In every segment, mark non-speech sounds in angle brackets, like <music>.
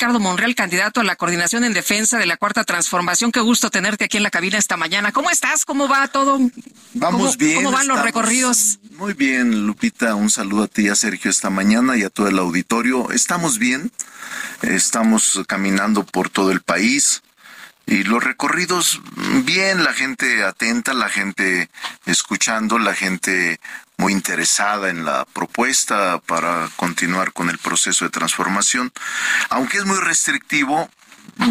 Ricardo Monreal, candidato a la coordinación en defensa de la Cuarta Transformación. Qué gusto tenerte aquí en la cabina esta mañana. ¿Cómo estás? ¿Cómo va todo? Vamos ¿Cómo- bien. ¿Cómo van los recorridos? Muy bien, Lupita. Un saludo a ti y a Sergio esta mañana y a todo el auditorio. Estamos bien. Estamos caminando por todo el país. Y los recorridos, bien, la gente atenta, la gente escuchando, la gente muy interesada en la propuesta para continuar con el proceso de transformación. Aunque es muy restrictivo,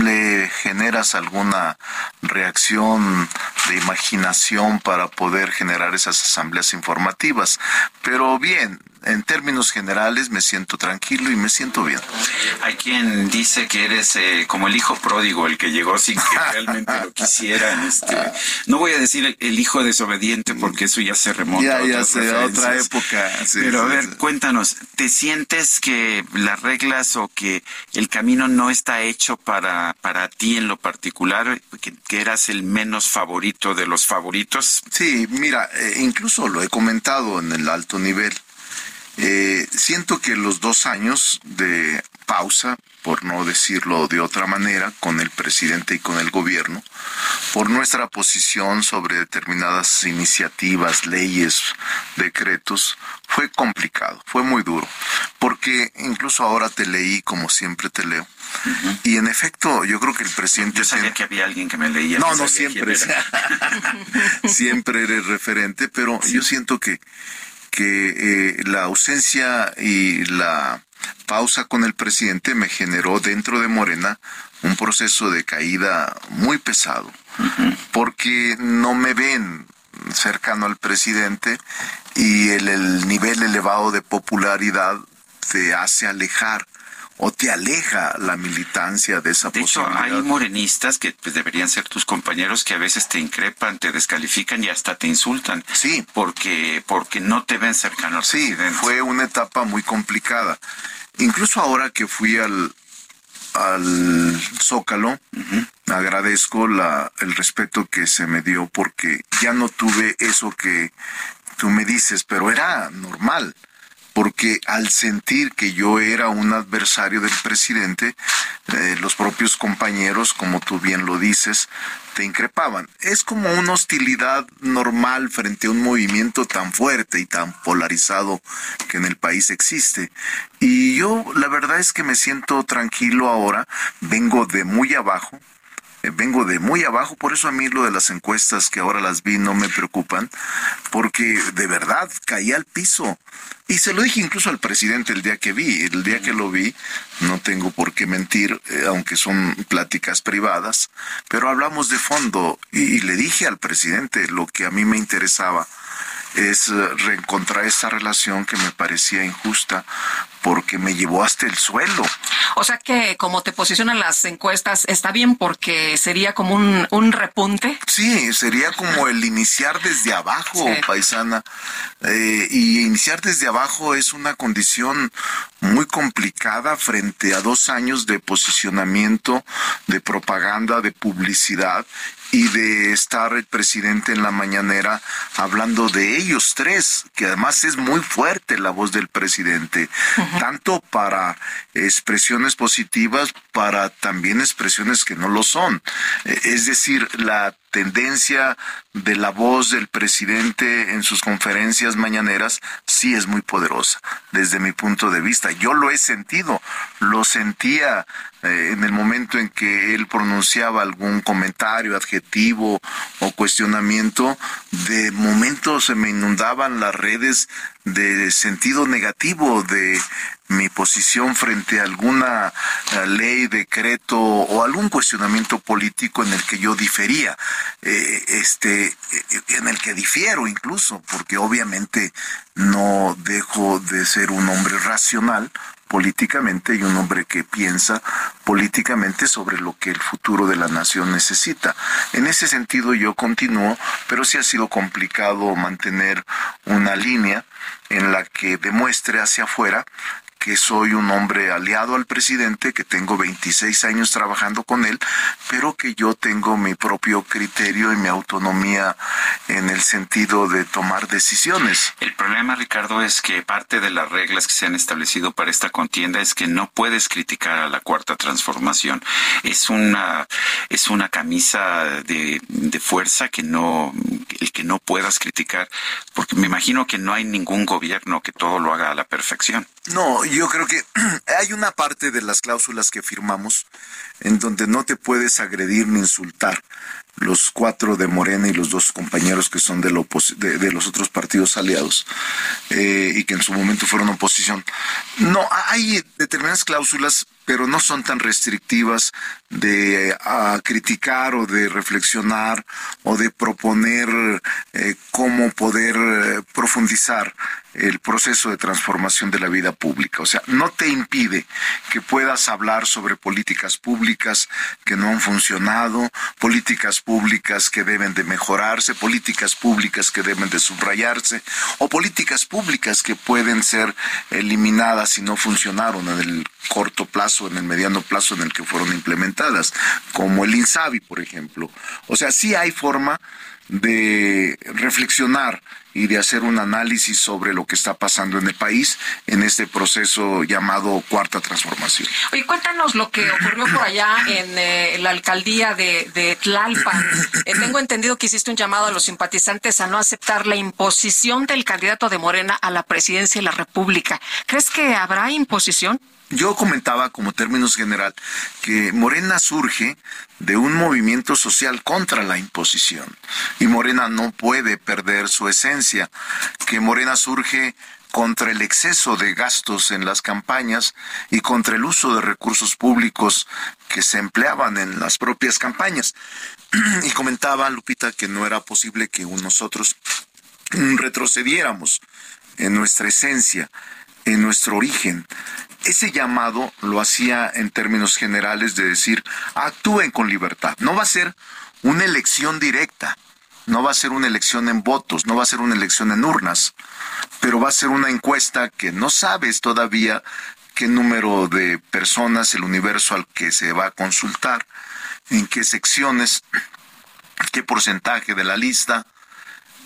le generas alguna reacción de imaginación para poder generar esas asambleas informativas. Pero bien, en términos generales me siento tranquilo y me siento bien. Hay quien dice que eres eh, como el hijo pródigo, el que llegó sin que <laughs> realmente lo quisieran. Este, no voy a decir el, hijo desobediente porque eso ya se remonta Ya, a ya otras sé, a otra época. sí, Pero a ver, sí. cuéntanos, ¿te sientes que las reglas o que el camino no está hecho para, para ti en lo particular, que, que eras el menos favorito de los favoritos? Sí, mira, eh, incluso lo he comentado en el alto nivel. Eh, siento que los dos años de pausa, por no decirlo de otra manera, con el presidente y con el gobierno, por nuestra posición sobre determinadas iniciativas, leyes, decretos, fue complicado, fue muy duro, porque incluso ahora te leí como siempre te leo, y en efecto yo creo que el presidente... Yo sabía tiene- que había alguien que me leía. no, no siempre. <laughs> siempre eres referente, pero yo siento que, que eh, la ausencia y la pausa con el presidente me generó dentro de Morena un proceso de caída muy pesado, porque no me ven cercano al presidente y el, el nivel elevado de popularidad te hace alejar o te aleja la militancia de esa De hecho, hay morenistas que pues, deberían ser tus compañeros que a veces te increpan, te descalifican y hasta te insultan. Sí. Porque, porque no te ven cercano al Sí, presidente. fue una etapa muy complicada. Incluso ahora que fui al, al Zócalo, agradezco la, el respeto que se me dio porque ya no tuve eso que tú me dices, pero era normal. Porque al sentir que yo era un adversario del presidente, eh, los propios compañeros, como tú bien lo dices, te increpaban. Es como una hostilidad normal frente a un movimiento tan fuerte y tan polarizado que en el país existe. Y yo la verdad es que me siento tranquilo ahora, vengo de muy abajo, vengo de muy abajo, por eso a mí lo de las encuestas que ahora las vi no me preocupan, porque de verdad caí al piso. Y se lo dije incluso al presidente el día que vi, el día que lo vi, no tengo por qué mentir, eh, aunque son pláticas privadas, pero hablamos de fondo y, y le dije al presidente lo que a mí me interesaba es eh, reencontrar esa relación que me parecía injusta porque me llevó hasta el suelo. O sea que como te posicionan las encuestas, está bien porque sería como un, un repunte. Sí, sería como el iniciar desde abajo, Sí. paisana. Eh, y iniciar desde abajo es una condición muy complicada frente a dos años de posicionamiento, de propaganda, de publicidad y de estar el presidente en la mañanera hablando de ellos tres, que además es muy fuerte la voz del presidente, tanto para expresiones positivas, para también expresiones que no lo son. Eh, Es decir, la tendencia de la voz del presidente en sus conferencias mañaneras sí es muy poderosa desde mi punto de vista. Yo lo he sentido, lo sentía eh, en el momento en que él pronunciaba algún comentario, adjetivo o cuestionamiento, de momento se me inundaban las redes de sentido negativo de mi posición frente a alguna eh, ley, decreto o algún cuestionamiento político en el que yo difería, eh, este, en el que difiero incluso, porque obviamente no dejo de ser un hombre racional, políticamente y un hombre que piensa políticamente sobre lo que el futuro de la nación necesita. En ese sentido yo continúo, pero sí ha sido complicado mantener una línea en la que demuestre hacia afuera que soy un hombre aliado al presidente, que tengo 26 años trabajando con él, pero que yo tengo mi propio criterio y mi autonomía en el sentido de tomar decisiones. El problema, Ricardo, es que parte de las reglas que se han establecido para esta contienda es que no puedes criticar a la cuarta transformación. Es una, es una camisa de, de fuerza que no, el que no puedas criticar, porque me imagino que no hay ningún gobierno que todo lo haga a la perfección. No, yo creo que <clears throat> hay una parte de las cláusulas que firmamos en donde no te puedes agredir ni insultar los cuatro de Morena y los dos compañeros que son de, de, los otros partidos aliados eh, y que en su momento fueron oposición. No, hay determinadas cláusulas, pero no son tan restrictivas de criticar o de reflexionar o de proponer eh, cómo poder eh, profundizar el proceso de transformación de la vida pública. O sea, no te impide que puedas hablar sobre políticas públicas que no han funcionado, políticas públicas que deben de mejorarse, políticas públicas que deben de subrayarse o políticas públicas que pueden ser eliminadas si no funcionaron en el corto plazo, en el mediano plazo en el que fueron implementadas, como el INSABI, por ejemplo. O sea, sí hay forma de reflexionar y de hacer un análisis sobre lo que está pasando en el país en este proceso llamado cuarta transformación. Oye, cuéntanos lo que ocurrió por allá en eh, la alcaldía de, de Tlalpan. Eh, tengo entendido que hiciste un llamado a los simpatizantes a no aceptar la imposición del candidato de Morena a la presidencia de la República. ¿Crees que habrá imposición? Yo comentaba como términos general que Morena surge de un movimiento social contra la imposición y Morena no puede perder su esencia, que Morena surge contra el exceso de gastos en las campañas y contra el uso de recursos públicos que se empleaban en las propias campañas. <clears throat> Y comentaba Lupita que no era posible que nosotros retrocediéramos en nuestra esencia, en nuestro origen, ese llamado lo hacía en términos generales de decir, actúen con libertad. No va a ser una elección directa, no va a ser una elección en votos, no va a ser una elección en urnas, pero va a ser una encuesta que no sabes todavía qué número de personas, el universo al que se va a consultar, en qué secciones, qué porcentaje de la lista,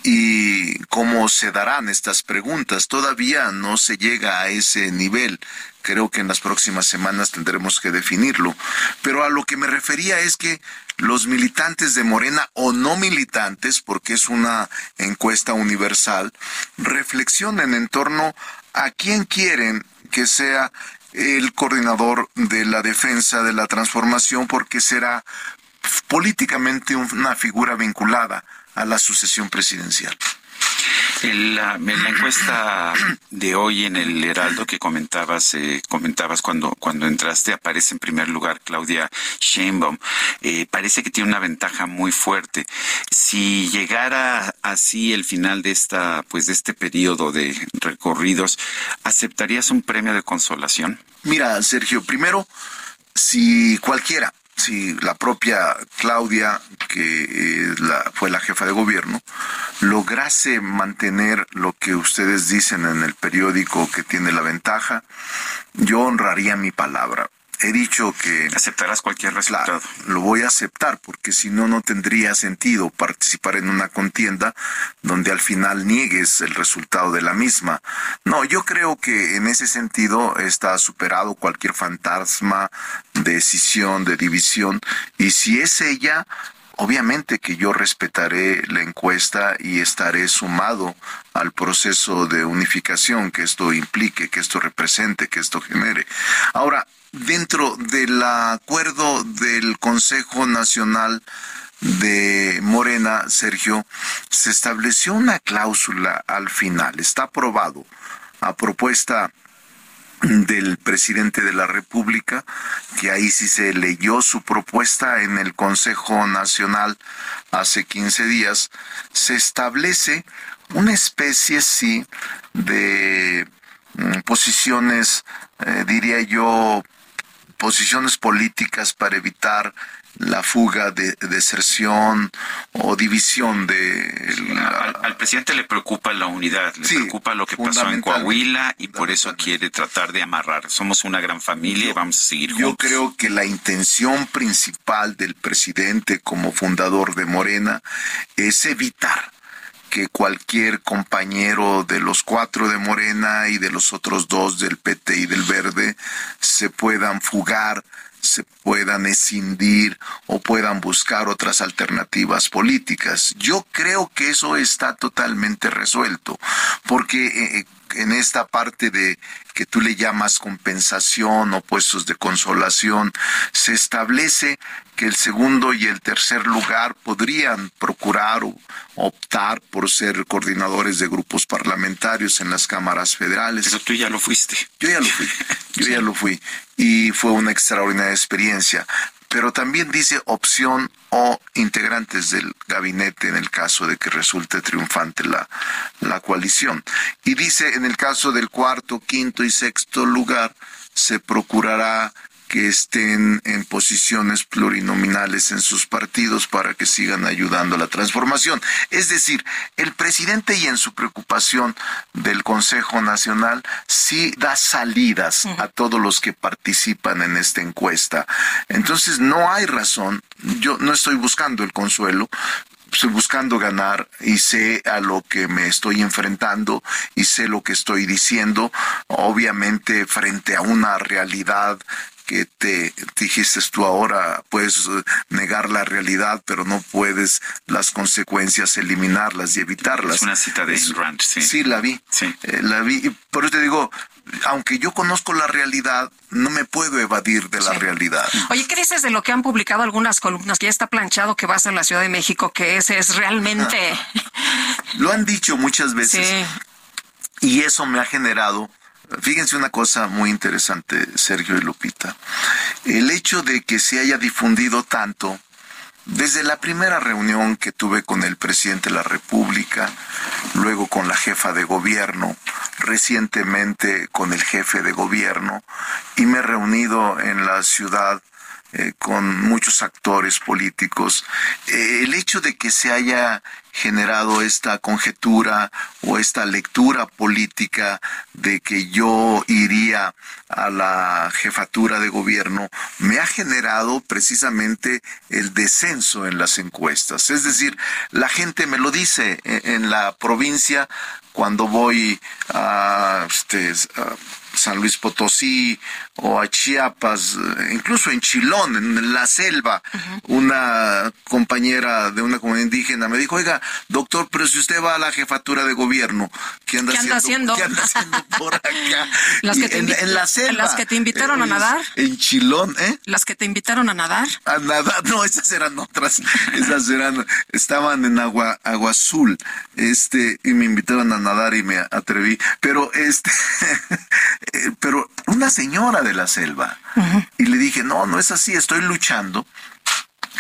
y cómo se darán estas preguntas. Todavía no se llega a ese nivel. Creo que en las próximas semanas tendremos que definirlo. Pero a lo que me refería es que los militantes de Morena o no militantes, porque es una encuesta universal, reflexionen en torno a quién quieren que sea el coordinador de la defensa de la transformación, porque será políticamente una figura vinculada a la sucesión presidencial. En la, encuesta de hoy en el Heraldo que comentabas, eh, comentabas cuando, cuando entraste, aparece en primer lugar Claudia Sheinbaum. Eh, parece que tiene una ventaja muy fuerte. Si llegara así el final de esta, pues de este periodo de recorridos, ¿aceptarías un premio de consolación? Mira, Sergio, primero, si cualquiera si la propia Claudia, que eh, fue la jefa de gobierno, lograse mantener lo que ustedes dicen en el periódico que tiene la ventaja, yo honraría mi palabra he dicho que... Aceptarás cualquier resultado. lo voy a aceptar porque si no, no tendría sentido participar en una contienda donde al final niegues el resultado de la misma. No, yo creo que en ese sentido está superado cualquier fantasma de decisión, de división, y si es ella, obviamente que yo respetaré la encuesta y estaré sumado al proceso de unificación que esto implique, que esto represente, que esto genere. Ahora, dentro del acuerdo del Consejo Nacional de Morena, Sergio, se estableció una cláusula al final, está aprobado a propuesta <clears throat> del presidente de la República, que ahí sí se leyó su propuesta en el Consejo Nacional hace 15 días, se establece una especie, sí, de mm, posiciones, eh, diría yo, posiciones políticas para evitar la fuga de deserción o división de al, presidente le preocupa la unidad le preocupa lo que pasó en Coahuila y por eso quiere tratar de amarrar. Somos una gran familia y vamos a seguir juntos. yo creo que la intención principal del presidente como fundador de Morena es evitar que cualquier compañero de los cuatro de Morena y de los otros dos del PT y del Verde se puedan fugar se puedan escindir o puedan buscar otras alternativas políticas. Yo creo que eso está totalmente resuelto, porque eh, eh, en esta parte de que tú le llamas compensación o puestos de consolación, se establece que el segundo y el tercer lugar podrían procurar o optar por ser coordinadores de grupos parlamentarios en las cámaras federales. Pero tú ya lo fuiste. Yo ya lo fui, yo ya <laughs> lo fui. Y fue una extraordinaria experiencia pero también dice opción o integrantes del gabinete en el caso de que resulte triunfante la, la coalición. Y dice en el caso del cuarto, quinto y sexto lugar, se procurará que estén en posiciones plurinominales en sus partidos para que sigan ayudando a la transformación. Es decir, el presidente y en su preocupación del Consejo Nacional sí da salidas a todos los que participan en esta encuesta. Entonces no hay razón, yo no estoy buscando el consuelo, estoy buscando ganar y sé a lo que me estoy enfrentando y sé lo que estoy diciendo, obviamente frente a una realidad que te dijiste tú ahora, puedes eh, negar la realidad, pero no puedes las consecuencias eliminarlas y evitarlas. Es una cita de Rand, sí. Sí, la vi. Sí. Eh, la vi. por eso te digo, aunque yo conozco la realidad, no me puedo evadir de la realidad. Oye, ¿qué dices de lo que han publicado algunas columnas? Que ya está planchado que vas a la Ciudad de México, que ese es realmente... lo han dicho muchas veces. Sí. Y eso me ha generado Fíjense una cosa muy interesante, Sergio y Lupita. El hecho de que se haya difundido tanto desde la primera reunión que tuve con el presidente de la República, luego con la jefa de gobierno, recientemente con el jefe de gobierno, y me he reunido en la ciudad eh, con muchos actores políticos, eh, el hecho de que se haya generado esta conjetura o esta lectura política de que yo iría a la jefatura de gobierno me ha generado precisamente el descenso en las encuestas. Es decir, la gente me lo dice eh, en la provincia cuando voy a, este, a San Luis Potosí o a Chiapas, incluso en Chilón, en la selva, una compañera de una comunidad indígena me dijo, oiga, doctor, pero si usted va a la jefatura de gobierno, ¿qué anda, haciendo? ¿Qué anda haciendo <laughs> por acá? Las que te en, la selva. Las que te invitaron a nadar. En Chilón, ¿eh? Las que te invitaron a nadar. A nadar, no, esas eran otras. Esas eran, estaban en agua, agua azul, este, y me invitaron a nadar y me atreví. Pero este, <laughs> eh, pero una señora de la selva. Y le dije, no, no es así, estoy luchando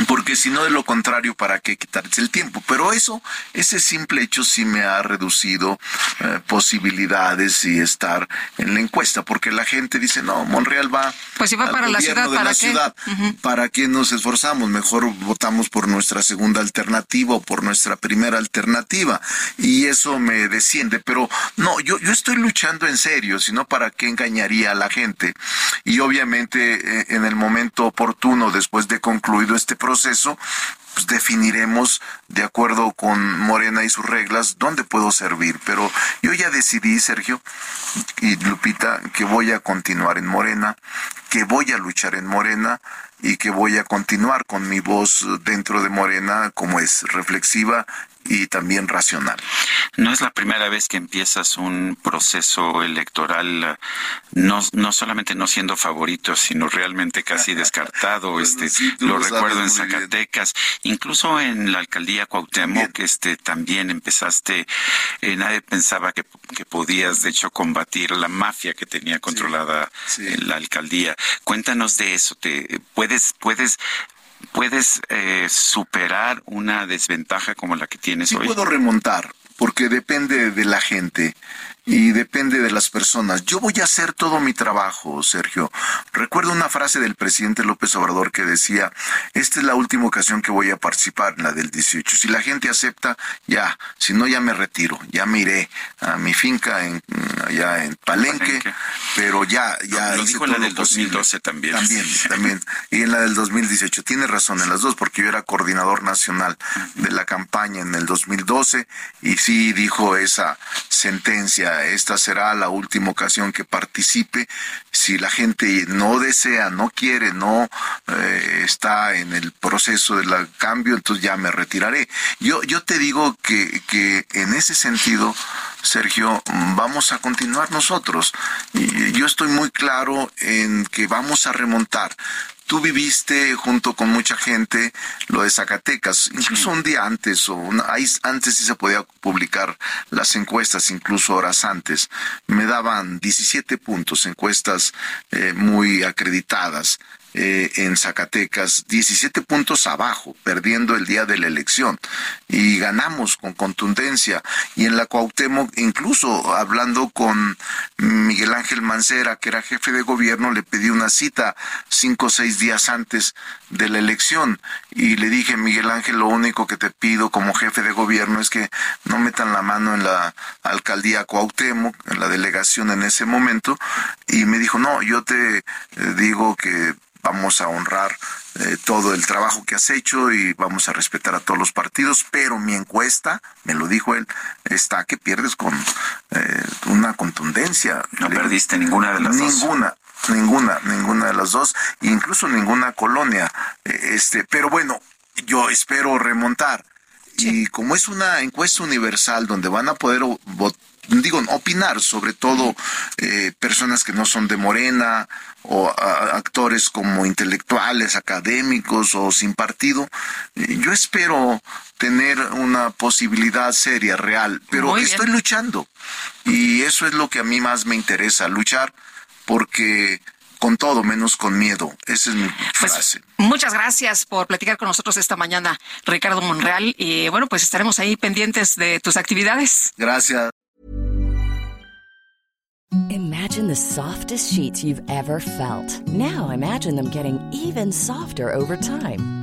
porque si no de lo contrario, ¿para qué quitarse el tiempo? Pero eso, ese simple hecho sí me ha reducido eh, posibilidades y estar en la encuesta, porque la gente dice, no, Monreal va, pues si va para la ciudad, ¿para qué? ciudad, ¿para qué nos esforzamos? Mejor votamos por nuestra segunda alternativa o por nuestra primera alternativa, y eso me desciende, pero no, yo, yo estoy luchando en serio, sino para qué engañaría a la gente, y obviamente eh, en el momento oportuno, después de concluido este proceso, pues, definiremos de acuerdo con Morena y sus reglas dónde puedo servir. Pero yo ya decidí, Sergio y Lupita, que voy a continuar en Morena, que voy a luchar en Morena y que voy a continuar con mi voz dentro de Morena como es reflexiva y también racional. No es la primera vez que empiezas un proceso electoral, no, no solamente no siendo favorito, sino realmente casi <laughs> descartado. este, lo, recuerdo en Zacatecas, incluso en la alcaldía Cuauhtémoc, que este, también empezaste, eh, nadie pensaba que, que, podías, de hecho, combatir la mafia que tenía controlada la alcaldía. Cuéntanos de eso. Te, ¿Puedes, puedes puedes eh, superar una desventaja como la que tienes sí hoy? puedo remontar, porque depende de la gente y depende de las personas. Yo voy a hacer todo mi trabajo, Sergio. Recuerdo una frase del presidente López Obrador que decía, esta es la última ocasión que voy a participar, la del 18. Si la gente acepta, ya, si no, ya me retiro, ya me iré a mi finca en, allá en Palenque, pero ya, ya. Lo, dijo en la del 2012 también. También, también. Y en la del 2018. Tiene razón en las dos, porque yo era coordinador nacional de la campaña en el 2012 y sí dijo esa sentencia esta será la última ocasión que participe. Si la gente no desea, no quiere, no eh, está en el proceso del cambio, entonces ya me retiraré. Yo, yo te digo que, que en ese sentido, Sergio, vamos a continuar nosotros. Yo estoy muy claro en que vamos a remontar. Tú viviste junto con mucha gente lo de Zacatecas, incluso un día antes, o antes sí se podía publicar las encuestas, incluso horas antes. Me daban 17 puntos, encuestas eh, muy acreditadas. Eh, en Zacatecas, 17 puntos abajo, perdiendo el día de la elección. Y ganamos con contundencia. Y en la Cuauhtémoc, incluso hablando con Miguel Ángel Mancera, que era jefe de gobierno, le pedí una cita cinco o seis días antes de la elección. Y le dije, Miguel Ángel, lo único que te pido como jefe de gobierno es que no metan la mano en la alcaldía Cuauhtémoc, en la delegación en ese momento. Y me dijo, no, yo te eh, digo que vamos a honrar eh, todo el trabajo que has hecho y vamos a respetar a todos los partidos, pero mi encuesta, me lo dijo él, está que pierdes con eh, una contundencia. No perdiste ninguna de las dos. Ninguna, ninguna, ninguna de las dos, incluso ninguna colonia. Eh, este, pero bueno, yo espero remontar. Y como es una encuesta universal donde van a poder votar digo, opinar, sobre todo eh, personas que no son de Morena o actores como intelectuales, académicos o sin partido. Eh, yo espero tener una posibilidad seria, real, pero estoy luchando. Y eso es lo que a mí más me interesa, luchar porque con todo menos con miedo. Esa es mi pues, frase. muchas gracias por platicar con nosotros esta mañana, Ricardo Monreal. Y bueno, pues estaremos ahí pendientes de tus actividades. Gracias. Imagine the softest sheets you've ever felt. Now imagine them getting even softer over time.